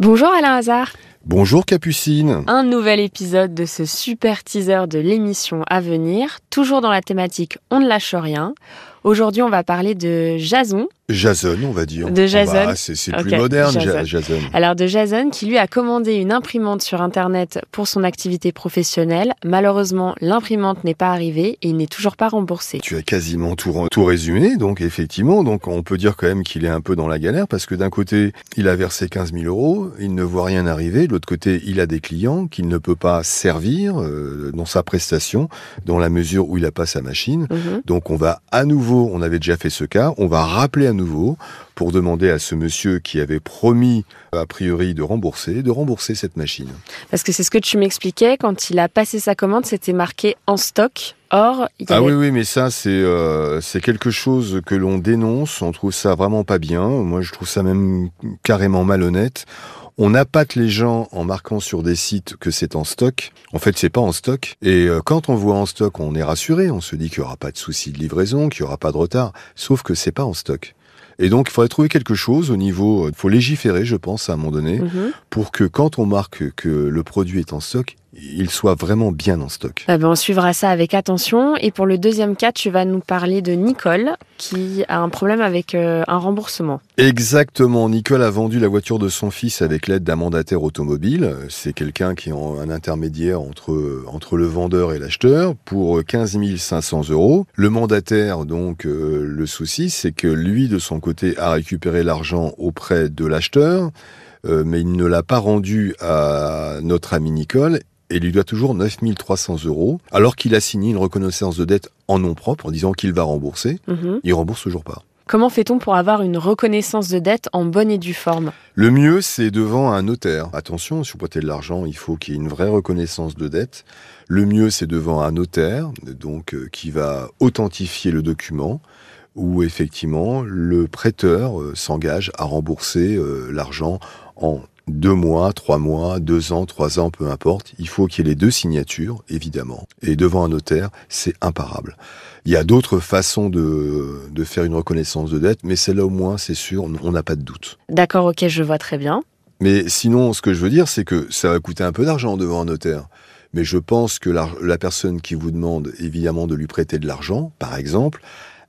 Bonjour Alain Hazard. Bonjour Capucine. Un nouvel épisode de ce super teaser de l'émission à venir, toujours dans la thématique On ne lâche rien. Aujourd'hui, on va parler de Jason. Jason, on va dire. De Jason. Ah bah, c'est plus moderne, Jason. Ja- Jason. Alors de Jason qui lui a commandé une imprimante sur Internet pour son activité professionnelle. Malheureusement, l'imprimante n'est pas arrivée et il n'est toujours pas remboursé. Tu as quasiment tout résumé, donc effectivement, donc on peut dire quand même qu'il est un peu dans la galère parce que d'un côté, il a versé 15 000 euros, il ne voit rien arriver, de l'autre côté, il a des clients qu'il ne peut pas servir euh, dans sa prestation, dans la mesure où il n'a pas sa machine. Mhm. Donc on va à nouveau, on avait déjà fait ce cas, on va rappeler à nouveau pour demander à ce monsieur qui avait promis a priori de rembourser, de rembourser cette machine. Parce que c'est ce que tu m'expliquais, quand il a passé sa commande, c'était marqué en stock. Or, il Ah avait- oui, oui, mais ça, c'est euh, c'est quelque chose que l'on dénonce. On trouve ça vraiment pas bien. Moi, je trouve ça même carrément malhonnête. On appâte les gens en marquant sur des sites que c'est en stock. En fait, c'est pas en stock. Et euh, quand on voit en stock, on est rassuré. On se dit qu'il y aura pas de souci de livraison, qu'il y aura pas de retard. Sauf que c'est pas en stock. Et donc, il faudrait trouver quelque chose au niveau. Il faut légiférer, je pense, à un moment donné, Mhm. pour que quand on marque que le produit est en stock, il soit vraiment bien en stock. Ah ben, on suivra ça avec attention. Et pour le deuxième cas, tu vas nous parler de Nicole qui a un problème avec euh, un remboursement. Exactement. Nicole a vendu la voiture de son fils avec l'aide d'un mandataire automobile. C'est quelqu'un qui est un intermédiaire entre, entre le vendeur et l'acheteur pour 15 500 euros. Le mandataire, donc, euh, le souci, c'est que lui, de son côté, a récupéré l'argent auprès de l'acheteur, euh, mais il ne l'a pas rendu à notre ami Nicole et lui doit toujours 9 300 euros, alors qu'il a signé une reconnaissance de dette en nom propre en disant qu'il va rembourser. Mhm. Il rembourse toujours pas. Comment fait-on pour avoir une reconnaissance de dette en bonne et due forme? Le mieux, c'est devant un notaire. Attention, si vous prêtez de l'argent, il faut qu'il y ait une vraie reconnaissance de dette. Le mieux, c'est devant un notaire, donc euh, qui va authentifier le document, où effectivement le prêteur euh, s'engage à rembourser euh, l'argent en deux mois, trois mois, deux ans, trois ans, peu importe. Il faut qu'il y ait les deux signatures, évidemment. Et devant un notaire, c'est imparable. Il y a d'autres façons de, de faire une reconnaissance de dette, mais celle-là au moins, c'est sûr, on n'a pas de doute. D'accord, ok, je vois très bien. Mais sinon, ce que je veux dire, c'est que ça va coûter un peu d'argent devant un notaire. Mais je pense que la, la personne qui vous demande évidemment de lui prêter de l'argent, par exemple,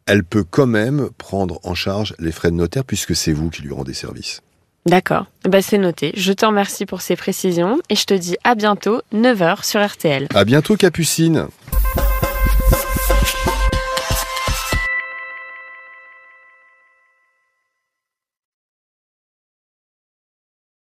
elle peut quand même prendre en charge les frais de notaire puisque c'est vous qui lui rendez service. D'accord, bah, c'est noté. Je te remercie pour ces précisions et je te dis à bientôt, 9h sur RTL. À bientôt, Capucine.